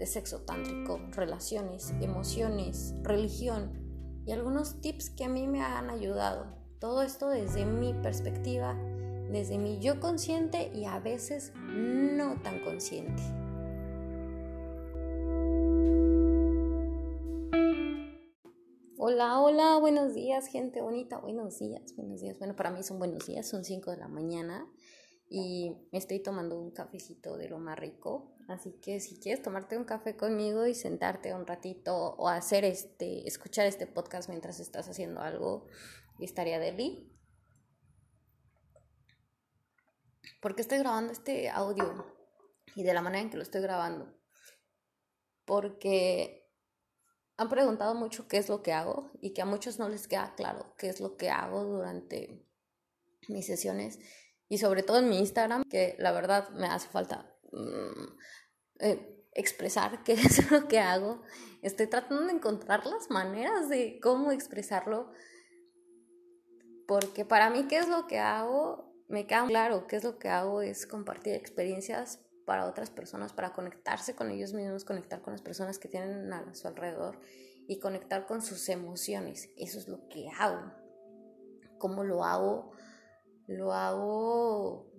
de sexo tántrico, relaciones, emociones, religión y algunos tips que a mí me han ayudado. Todo esto desde mi perspectiva, desde mi yo consciente y a veces no tan consciente. Hola, hola, buenos días, gente bonita, buenos días, buenos días. Bueno, para mí son buenos días, son 5 de la mañana y me estoy tomando un cafecito de lo más rico. Así que si quieres tomarte un café conmigo y sentarte un ratito o hacer este, escuchar este podcast mientras estás haciendo algo, estaría de mí. ¿Por estoy grabando este audio? Y de la manera en que lo estoy grabando. Porque han preguntado mucho qué es lo que hago y que a muchos no les queda claro qué es lo que hago durante mis sesiones y sobre todo en mi Instagram, que la verdad me hace falta eh, expresar qué es lo que hago. Estoy tratando de encontrar las maneras de cómo expresarlo, porque para mí qué es lo que hago, me queda claro, qué es lo que hago es compartir experiencias para otras personas, para conectarse con ellos mismos, conectar con las personas que tienen a su alrededor y conectar con sus emociones. Eso es lo que hago. ¿Cómo lo hago? Lo hago,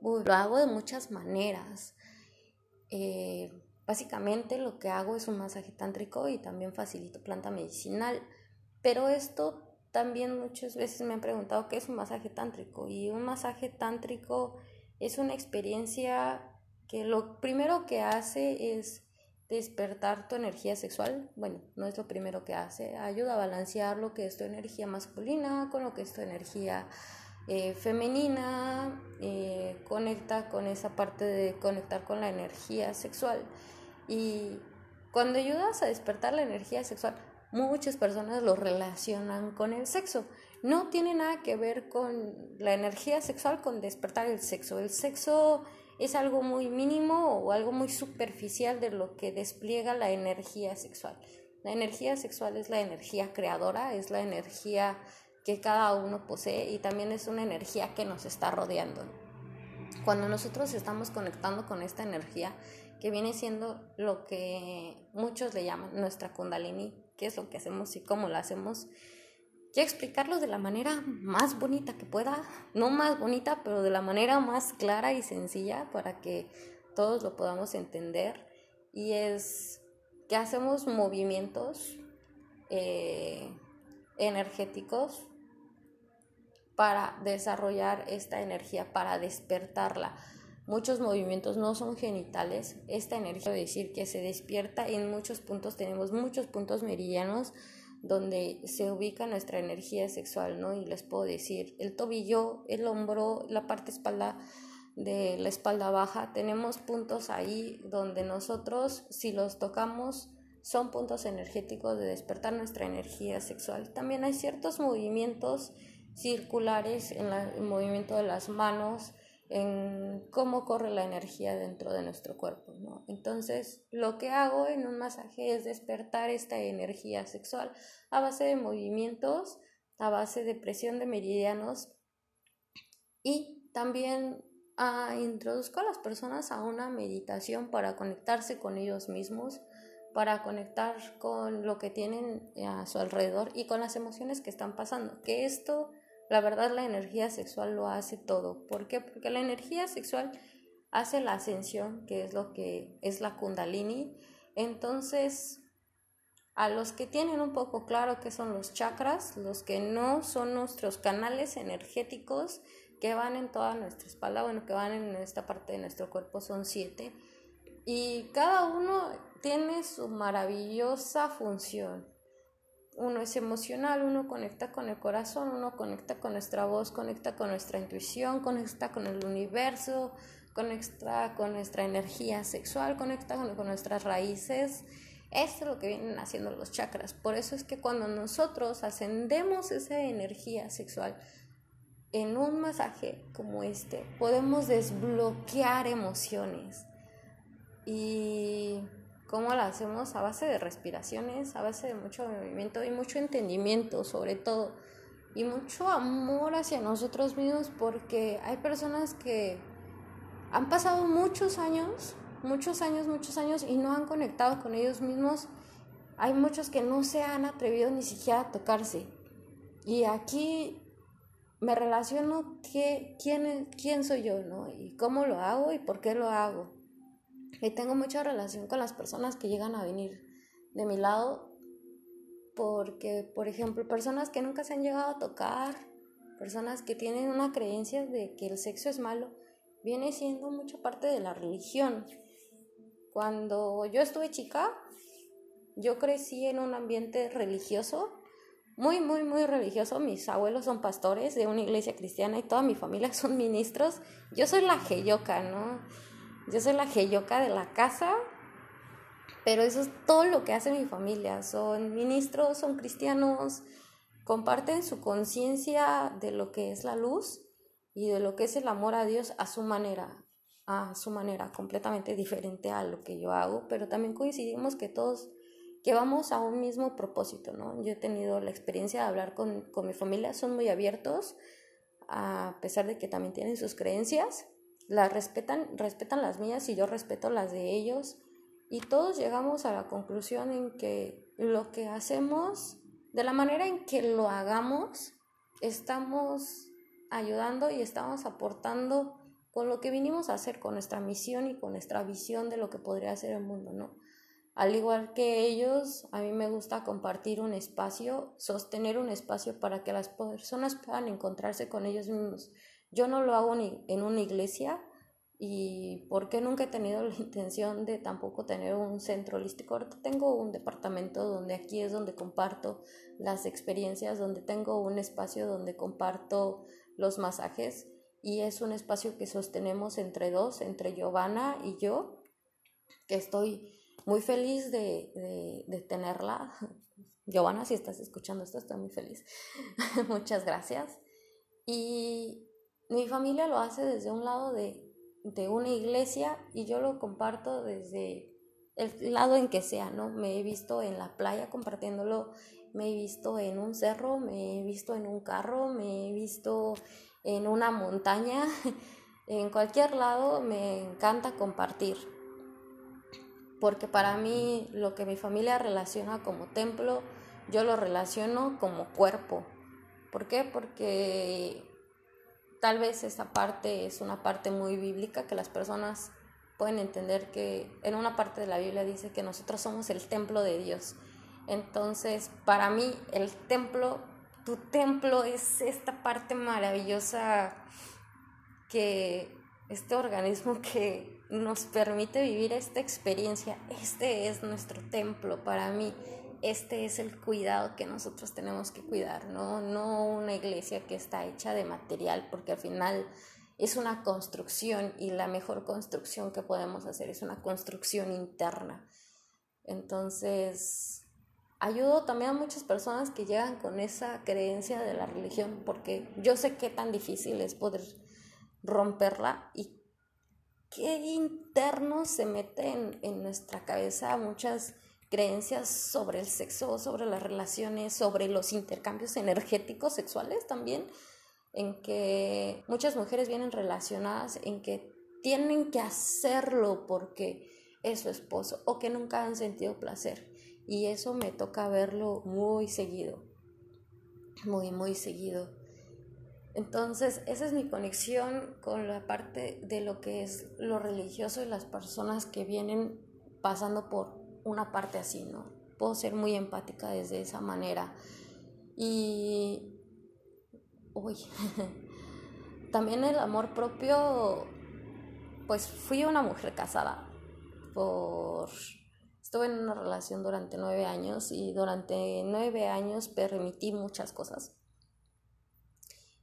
lo hago de muchas maneras. Eh, básicamente lo que hago es un masaje tántrico y también facilito planta medicinal. Pero esto también muchas veces me han preguntado qué es un masaje tántrico. Y un masaje tántrico es una experiencia que lo primero que hace es despertar tu energía sexual. Bueno, no es lo primero que hace. Ayuda a balancear lo que es tu energía masculina con lo que es tu energía eh, femenina, eh, conecta con esa parte de conectar con la energía sexual. Y cuando ayudas a despertar la energía sexual, muchas personas lo relacionan con el sexo. No tiene nada que ver con la energía sexual, con despertar el sexo. El sexo es algo muy mínimo o algo muy superficial de lo que despliega la energía sexual. La energía sexual es la energía creadora, es la energía que cada uno posee y también es una energía que nos está rodeando. Cuando nosotros estamos conectando con esta energía, que viene siendo lo que muchos le llaman nuestra kundalini, qué es lo que hacemos y cómo lo hacemos, quiero explicarlo de la manera más bonita que pueda, no más bonita, pero de la manera más clara y sencilla para que todos lo podamos entender. Y es que hacemos movimientos eh, energéticos para desarrollar esta energía, para despertarla. Muchos movimientos no son genitales. Esta energía, decir que se despierta en muchos puntos, tenemos muchos puntos meridianos donde se ubica nuestra energía sexual, ¿no? Y les puedo decir, el tobillo, el hombro, la parte espalda de la espalda baja, tenemos puntos ahí donde nosotros, si los tocamos, son puntos energéticos de despertar nuestra energía sexual. También hay ciertos movimientos circulares en el movimiento de las manos, en cómo corre la energía dentro de nuestro cuerpo. ¿no? Entonces, lo que hago en un masaje es despertar esta energía sexual a base de movimientos, a base de presión de meridianos y también a, ah, introduzco a las personas a una meditación para conectarse con ellos mismos, para conectar con lo que tienen a su alrededor y con las emociones que están pasando. Que esto la verdad la energía sexual lo hace todo. ¿Por qué? Porque la energía sexual hace la ascensión, que es lo que es la kundalini. Entonces, a los que tienen un poco claro qué son los chakras, los que no son nuestros canales energéticos que van en toda nuestra espalda, bueno, que van en esta parte de nuestro cuerpo, son siete. Y cada uno tiene su maravillosa función uno es emocional, uno conecta con el corazón, uno conecta con nuestra voz, conecta con nuestra intuición, conecta con el universo, conecta con nuestra energía sexual, conecta con, nuestras raíces Esto es lo que vienen haciendo los chakras. Por eso es que cuando nosotros ascendemos esa energía sexual en un masaje como este, podemos desbloquear emociones. Y cómo lo hacemos a base de respiraciones, a base de mucho movimiento y mucho entendimiento sobre todo. Y mucho amor hacia nosotros mismos porque hay personas que han pasado muchos años, muchos años, muchos años y no han conectado con ellos mismos. Hay muchos que no se han atrevido ni siquiera a tocarse. Y aquí me relaciono qué, quién, quién soy yo, ¿no? Y cómo lo hago y por qué lo hago. Y tengo mucha relación con las personas que llegan a venir de mi lado porque, por ejemplo, personas que nunca se han llegado a tocar, personas que tienen una creencia de que el sexo es malo, viene siendo mucha parte de la religión. Cuando yo estuve chica, yo crecí en un ambiente religioso, muy, muy, muy religioso. Mis abuelos son pastores de una iglesia cristiana y toda mi familia son ministros. Yo soy la geyoca, ¿no? Yo soy la geyoca de la casa, pero eso es todo lo que hace mi familia. Son ministros, son cristianos, comparten su conciencia de lo que es la luz y de lo que es el amor a Dios a su manera, a su manera completamente diferente a lo que yo hago, pero también coincidimos que todos que vamos a un mismo propósito, ¿no? Yo he tenido la experiencia de hablar con, con mi familia, son muy abiertos, a pesar de que también tienen sus creencias, las respetan, respetan las mías y yo respeto las de ellos, y todos llegamos a la conclusión en que lo que hacemos, de la manera en que lo hagamos, estamos ayudando y estamos aportando con lo que vinimos a hacer, con nuestra misión y con nuestra visión de lo que podría ser el mundo, ¿no? Al igual que ellos, a mí me gusta compartir un espacio, sostener un espacio para que las personas puedan encontrarse con ellos mismos. Yo no lo hago ni en una iglesia y porque nunca he tenido la intención de tampoco tener un centro holístico. Ahorita tengo un departamento donde aquí es donde comparto las experiencias, donde tengo un espacio donde comparto los masajes y es un espacio que sostenemos entre dos, entre Giovanna y yo, que estoy muy feliz de, de, tenerla. Giovanna, si estás escuchando esto, estoy muy feliz. Muchas gracias. Y mi familia lo hace desde un lado de, de una iglesia y yo lo comparto desde el lado en que sea, ¿no? Me he visto en la playa compartiéndolo me he visto en un cerro, me he visto en un carro, me he visto en una montaña, en cualquier lado me encanta compartir. Porque para mí lo que mi familia relaciona como templo, yo lo relaciono como cuerpo. ¿Por qué? Porque tal vez esa parte es una parte muy bíblica que las personas pueden entender que en una parte de la Biblia dice que nosotros somos el templo de Dios. Entonces, para mí, el templo, tu templo es esta parte maravillosa que este organismo que nos permite vivir esta experiencia, este es nuestro templo para mí, este es el cuidado que nosotros tenemos que cuidar, ¿no? No una iglesia que está hecha de material, porque al final es una construcción y la mejor construcción que podemos hacer es una construcción interna. Entonces, ayudo también a muchas personas que llegan con esa creencia de la religión, porque yo sé qué tan difícil es poder romperla y qué interno se mete en, en nuestra cabeza muchas creencias sobre el sexo, sobre las relaciones, sobre los intercambios energéticos sexuales también, en que muchas mujeres vienen relacionadas en que tienen que hacerlo porque es su esposo o que nunca han sentido placer y eso me toca verlo muy seguido, muy, muy seguido. Entonces, esa es mi conexión con la parte de lo que es lo religioso y las personas que vienen pasando por una parte así, ¿no? Puedo ser muy empática desde esa manera. Y, uy, también el amor propio, pues fui una mujer casada por Estuve en una relación durante nueve años y durante nueve años permití muchas cosas.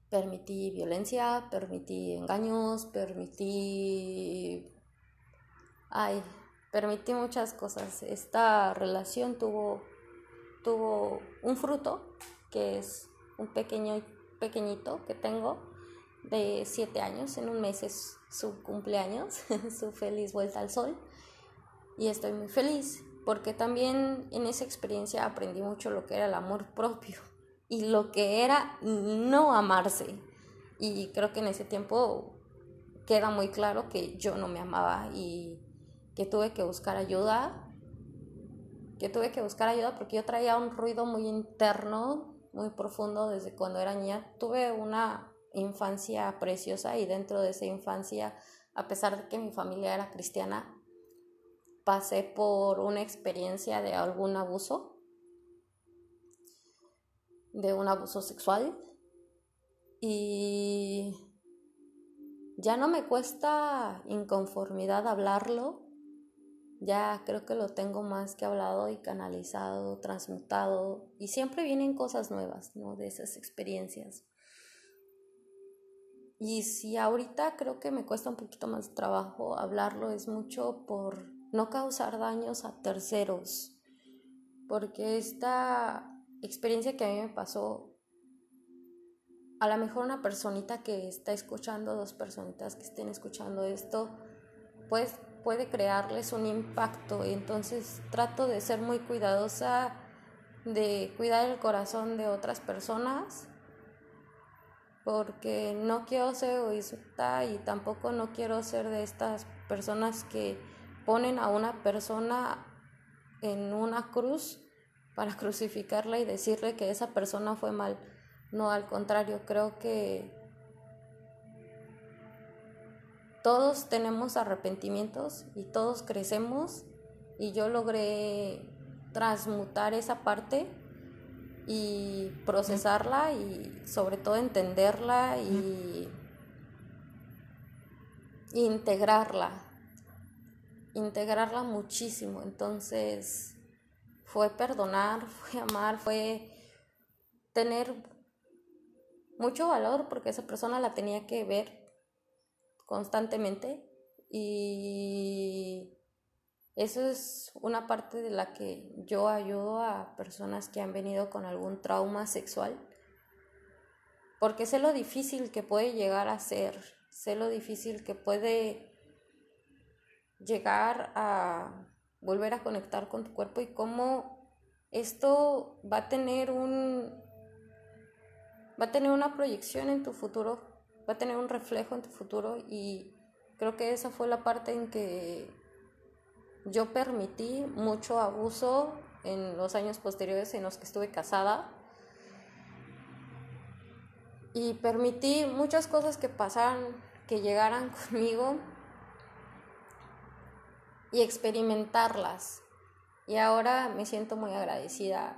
Permití violencia, permití engaños, permití... Ay, permití muchas cosas. Esta relación tuvo, tuvo un fruto, que es un pequeño, pequeñito que tengo de siete años. En un mes es su cumpleaños, su feliz vuelta al sol. Y estoy muy feliz porque también en esa experiencia aprendí mucho lo que era el amor propio y lo que era no amarse. Y creo que en ese tiempo queda muy claro que yo no me amaba y que tuve que buscar ayuda, que tuve que buscar ayuda porque yo traía un ruido muy interno, muy profundo desde cuando era niña. Tuve una infancia preciosa y dentro de esa infancia, a pesar de que mi familia era cristiana, pasé por una experiencia de algún abuso, de un abuso sexual y ya no me cuesta inconformidad hablarlo, ya creo que lo tengo más que hablado y canalizado, transmutado y siempre vienen cosas nuevas, ¿no? De esas experiencias. Y si ahorita creo que me cuesta un poquito más de trabajo hablarlo, es mucho por no causar daños a terceros, porque esta experiencia que a mí me pasó, a lo mejor una personita que está escuchando, dos personitas que estén escuchando esto, pues puede crearles un impacto. Entonces trato de ser muy cuidadosa, de cuidar el corazón de otras personas, porque no quiero ser egoísta y tampoco no quiero ser de estas personas que ponen a una persona en una cruz para crucificarla y decirle que esa persona fue mal. No, al contrario, creo que todos tenemos arrepentimientos y todos crecemos y yo logré transmutar esa parte y procesarla y sobre todo entenderla y integrarla integrarla muchísimo. Entonces fue perdonar, fue amar, fue tener mucho valor porque esa persona la tenía que ver constantemente y eso es una parte de la que yo ayudo a personas que han venido con algún trauma sexual porque sé lo difícil que puede llegar a ser, sé lo difícil que puede llegar a volver a conectar con tu cuerpo y cómo esto va a tener un va a tener una proyección en tu futuro, va a tener un reflejo en tu futuro y creo que esa fue la parte en que yo permití mucho abuso en los años posteriores en los que estuve casada y permití muchas cosas que pasaran, que llegaran conmigo y experimentarlas. Y ahora me siento muy agradecida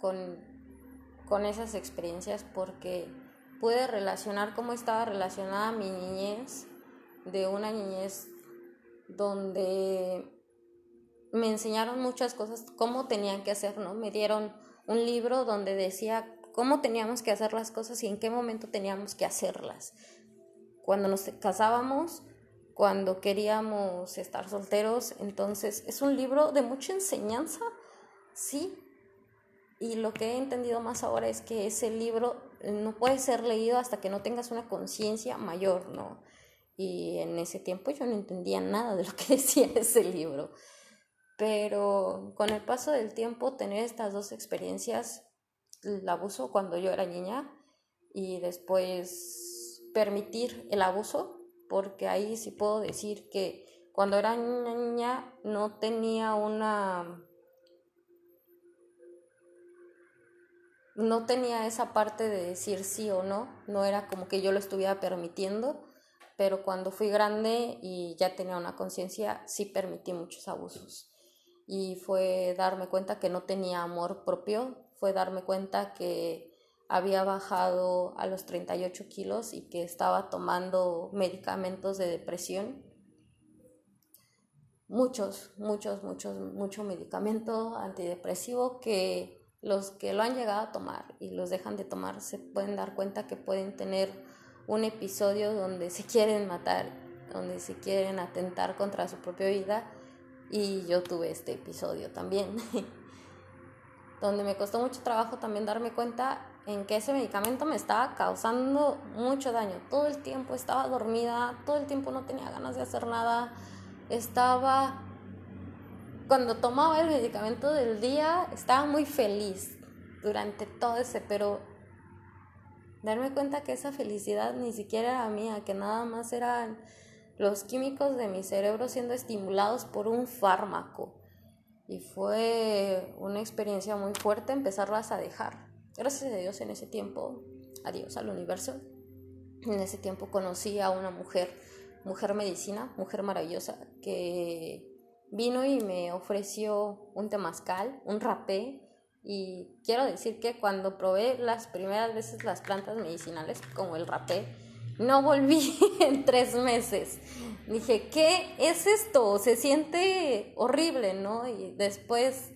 con, con esas experiencias porque pude relacionar cómo estaba relacionada mi niñez, de una niñez donde me enseñaron muchas cosas, cómo tenían que hacer, ¿no? Me dieron un libro donde decía cómo teníamos que hacer las cosas y en qué momento teníamos que hacerlas. Cuando nos casábamos, cuando queríamos estar solteros. Entonces es un libro de mucha enseñanza, sí. Y lo que he entendido más ahora es que ese libro no puede ser leído hasta que no tengas una conciencia mayor, ¿no? Y en ese tiempo yo no entendía nada de lo que decía ese libro. Pero con el paso del tiempo, tener estas dos experiencias, el abuso cuando yo era niña y después permitir el abuso porque ahí sí puedo decir que cuando era niña no tenía una... no tenía esa parte de decir sí o no, no era como que yo lo estuviera permitiendo, pero cuando fui grande y ya tenía una conciencia, sí permití muchos abusos. Y fue darme cuenta que no tenía amor propio, fue darme cuenta que había bajado a los 38 kilos y que estaba tomando medicamentos de depresión. Muchos, muchos, muchos, mucho medicamento antidepresivo que los que lo han llegado a tomar y los dejan de tomar se pueden dar cuenta que pueden tener un episodio donde se quieren matar, donde se quieren atentar contra su propia vida Y yo tuve este episodio también, donde me costó mucho trabajo también darme cuenta en que ese medicamento me estaba causando mucho daño. Todo el tiempo estaba dormida, todo el tiempo no tenía ganas de hacer nada, estaba... Cuando tomaba el medicamento del día, estaba muy feliz durante todo ese, pero darme cuenta que esa felicidad ni siquiera era mía, que nada más eran los químicos de mi cerebro siendo estimulados por un fármaco. Y fue una experiencia muy fuerte empezarlas a dejar. Gracias a Dios en ese tiempo, adiós al universo. En ese tiempo conocí a una mujer, mujer medicina, mujer maravillosa, que vino y me ofreció un temazcal, un rapé. Y quiero decir que cuando probé las primeras veces las plantas medicinales, como el rapé, no volví en tres meses. Dije, ¿qué es esto? Se siente horrible, ¿no? Y después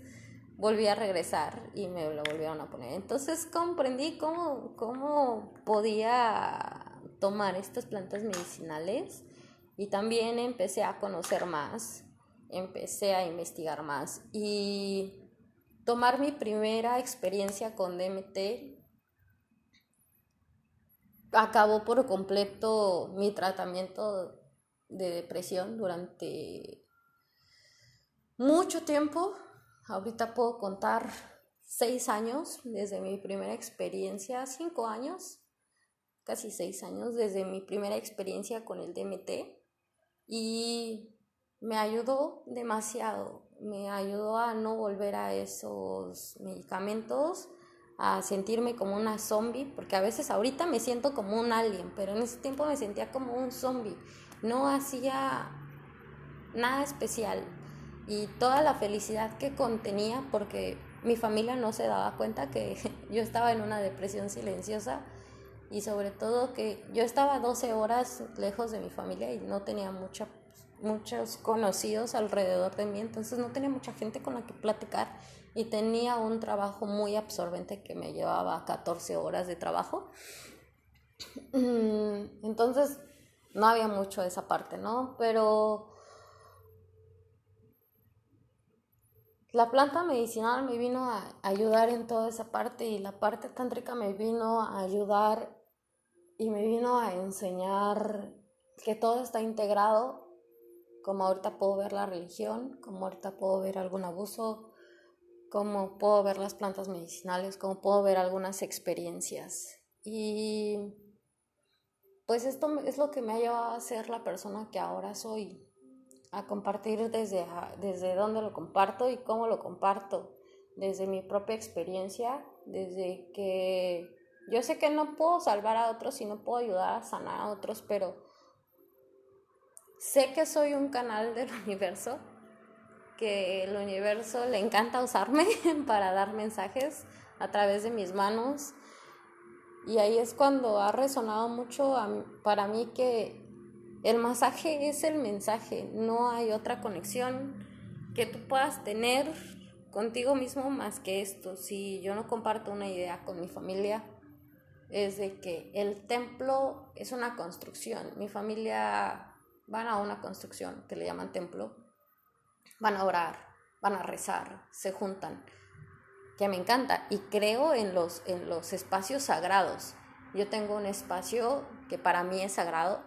volví a regresar y me lo volvieron a poner. Entonces comprendí cómo, cómo podía tomar estas plantas medicinales y también empecé a conocer más, empecé a investigar más y tomar mi primera experiencia con DMT acabó por completo mi tratamiento de depresión durante mucho tiempo. Ahorita puedo contar seis años desde mi primera experiencia, cinco años, casi seis años desde mi primera experiencia con el DMT y me ayudó demasiado, me ayudó a no volver a esos medicamentos a sentirme como una zombie, porque a veces ahorita me siento como un alien, pero en ese tiempo me sentía como un zombie. No hacía nada especial y toda la felicidad que contenía, porque mi familia no se daba cuenta que yo estaba en una depresión silenciosa y sobre todo que yo estaba 12 horas lejos de mi familia y no tenía mucha, muchos conocidos alrededor de mí, entonces no tenía mucha gente con la que platicar y tenía un trabajo muy absorbente que me llevaba 14 horas de trabajo. Mm, entonces, no había mucho esa parte, ¿no? Pero la planta medicinal me vino a ayudar en toda esa parte y la parte tántrica me vino a ayudar y me vino a enseñar que todo está integrado, como ahorita puedo ver la religión, como ahorita puedo ver algún abuso, cómo puedo ver las plantas medicinales, cómo puedo ver algunas experiencias. Y pues esto es lo que me ha llevado a ser la persona que ahora soy, a compartir desde, desde dónde lo comparto y cómo lo comparto, desde mi propia experiencia, desde que yo sé que no puedo salvar a otros y no puedo ayudar a sanar a otros, pero sé que soy un canal del universo que el universo le encanta usarme para dar mensajes a través de mis manos. Y ahí es cuando ha resonado mucho para mí que el masaje es el mensaje, no hay otra conexión que tú puedas tener contigo mismo más que esto. Si yo no comparto una idea con mi familia, es de que el templo es una construcción. Mi familia van a una construcción que le llaman templo van a orar, van a rezar, se juntan, que me encanta y creo en los, en los espacios sagrados. Yo tengo un espacio que para mí es sagrado.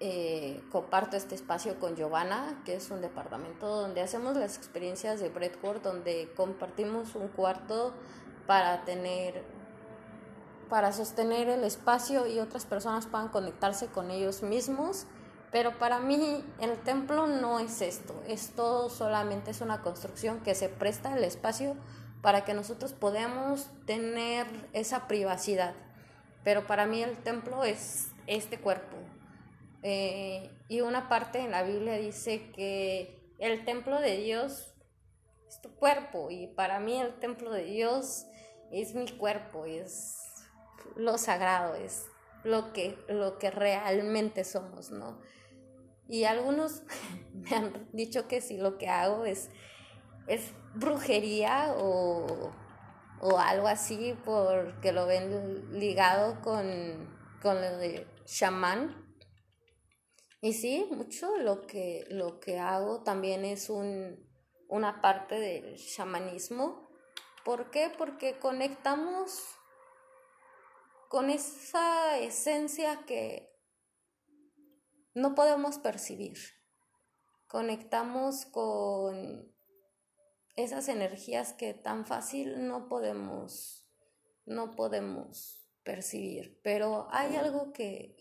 Eh, comparto este espacio con Giovanna, que es un departamento donde hacemos las experiencias de breathwork, donde compartimos un cuarto para tener para sostener el espacio y otras personas puedan conectarse con ellos mismos pero para mí el templo no es esto, esto solamente es una construcción que se presta el espacio para que nosotros podamos tener esa privacidad. Pero para mí el templo es este cuerpo. Eh, y una parte en la Biblia dice que el templo de Dios es tu cuerpo y para mí el templo de Dios es mi cuerpo, es lo sagrado, es lo que, lo que realmente somos, ¿no? Y algunos me han dicho que si lo que hago es, es brujería o, algo así, porque lo ven ligado con, con lo de chamán. Y sí, mucho lo que, lo que hago también es un, una parte del shamanismo. ¿Por qué? Porque conectamos con esa esencia que no podemos percibir. Conectamos con esas energías que tan fácil no podemos no podemos percibir, pero hay algo que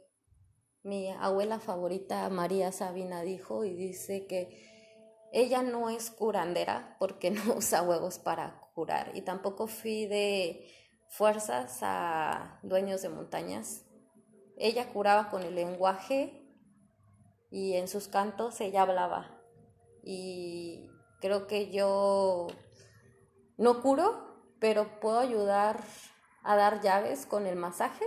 mi abuela favorita María Sabina dijo y dice que ella no es curandera porque no usa huevos para curar y tampoco de fuerzas a dueños de montañas. Ella curaba con el lenguaje y en sus cantos ella hablaba. Y creo que yo no curo, pero puedo ayudar a dar llaves con el masaje.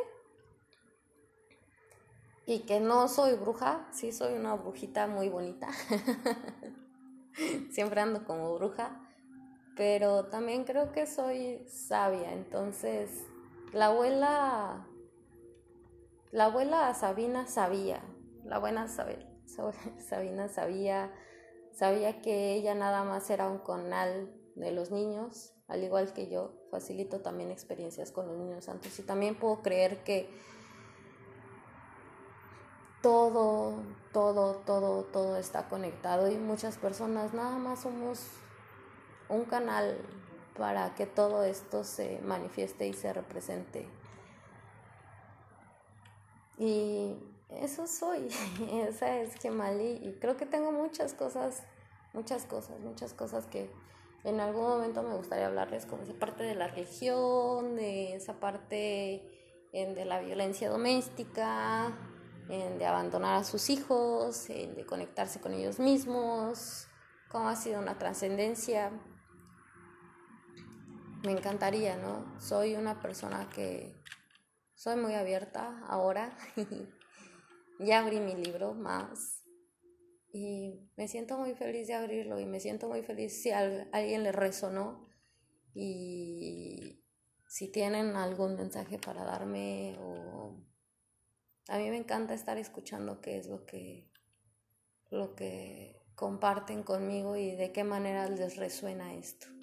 Y que no soy bruja, sí soy una brujita muy bonita. Siempre ando como bruja, pero también creo que soy sabia. Entonces, la abuela, la abuela Sabina sabía, la buena Sabina sabía, sabía que ella nada más era un conal de los niños, al igual que yo, facilito también experiencias con los niños santos y también puedo creer que todo, todo, todo, todo está conectado y muchas personas nada más somos un canal para que todo esto se manifieste y se represente. Y eso soy, esa es Kemali y creo que tengo muchas cosas, muchas cosas, muchas cosas que en algún momento me gustaría hablarles, como esa parte de la religión, de esa parte de la violencia doméstica, de abandonar a sus hijos, de conectarse con ellos mismos, cómo ha sido una trascendencia. Me encantaría, ¿no? Soy una persona que soy muy abierta ahora. ya abrí mi libro más y me siento muy feliz de abrirlo y me siento muy feliz si alguien le resonó y si tienen algún mensaje para darme o a mí me encanta estar escuchando qué es lo que lo que comparten conmigo y de qué manera les resuena esto.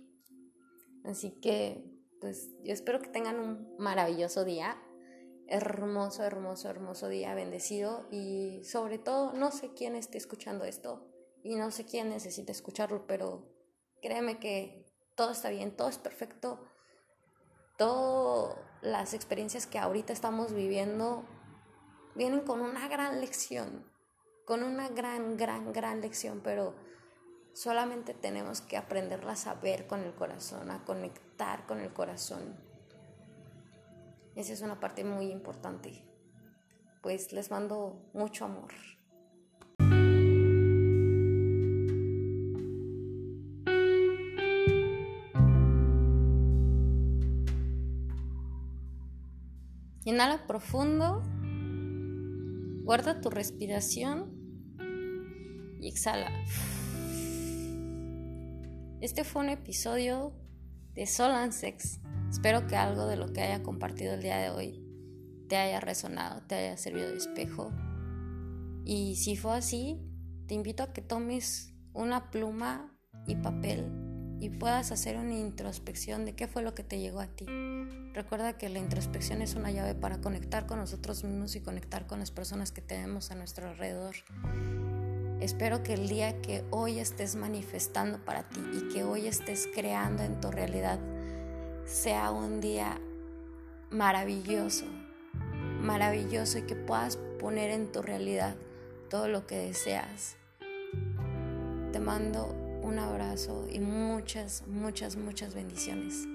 Así que pues yo espero que tengan un maravilloso día. Hermoso, hermoso, hermoso día, bendecido. Y sobre todo no sé quién esté escuchando esto y no sé quién necesita escucharlo, pero créeme que todo está bien, todo es perfecto, todas las experiencias que ahorita estamos viviendo vienen con una gran lección, con una gran, gran, gran lección, pero solamente tenemos que aprenderlas a ver con el corazón, a conectar con el corazón esa es una parte muy importante. Pues les mando mucho amor. Inhala profundo, guarda tu respiración y exhala. Este fue un episodio de Sol and Sex. Espero que algo de lo que haya compartido el día de hoy te haya resonado, te haya servido de espejo. Y si fue así, te invito a que tomes una pluma y papel y puedas hacer una introspección de qué fue lo que te llegó a ti. Recuerda que la introspección es una llave para conectar con nosotros mismos y conectar con las personas que tenemos a nuestro alrededor. Espero que el día que hoy estés manifestando para ti y que hoy estés creando en tu realidad sea un día maravilloso, maravilloso y que puedas poner en tu realidad todo lo que deseas. Te mando un abrazo y muchas, muchas, muchas bendiciones.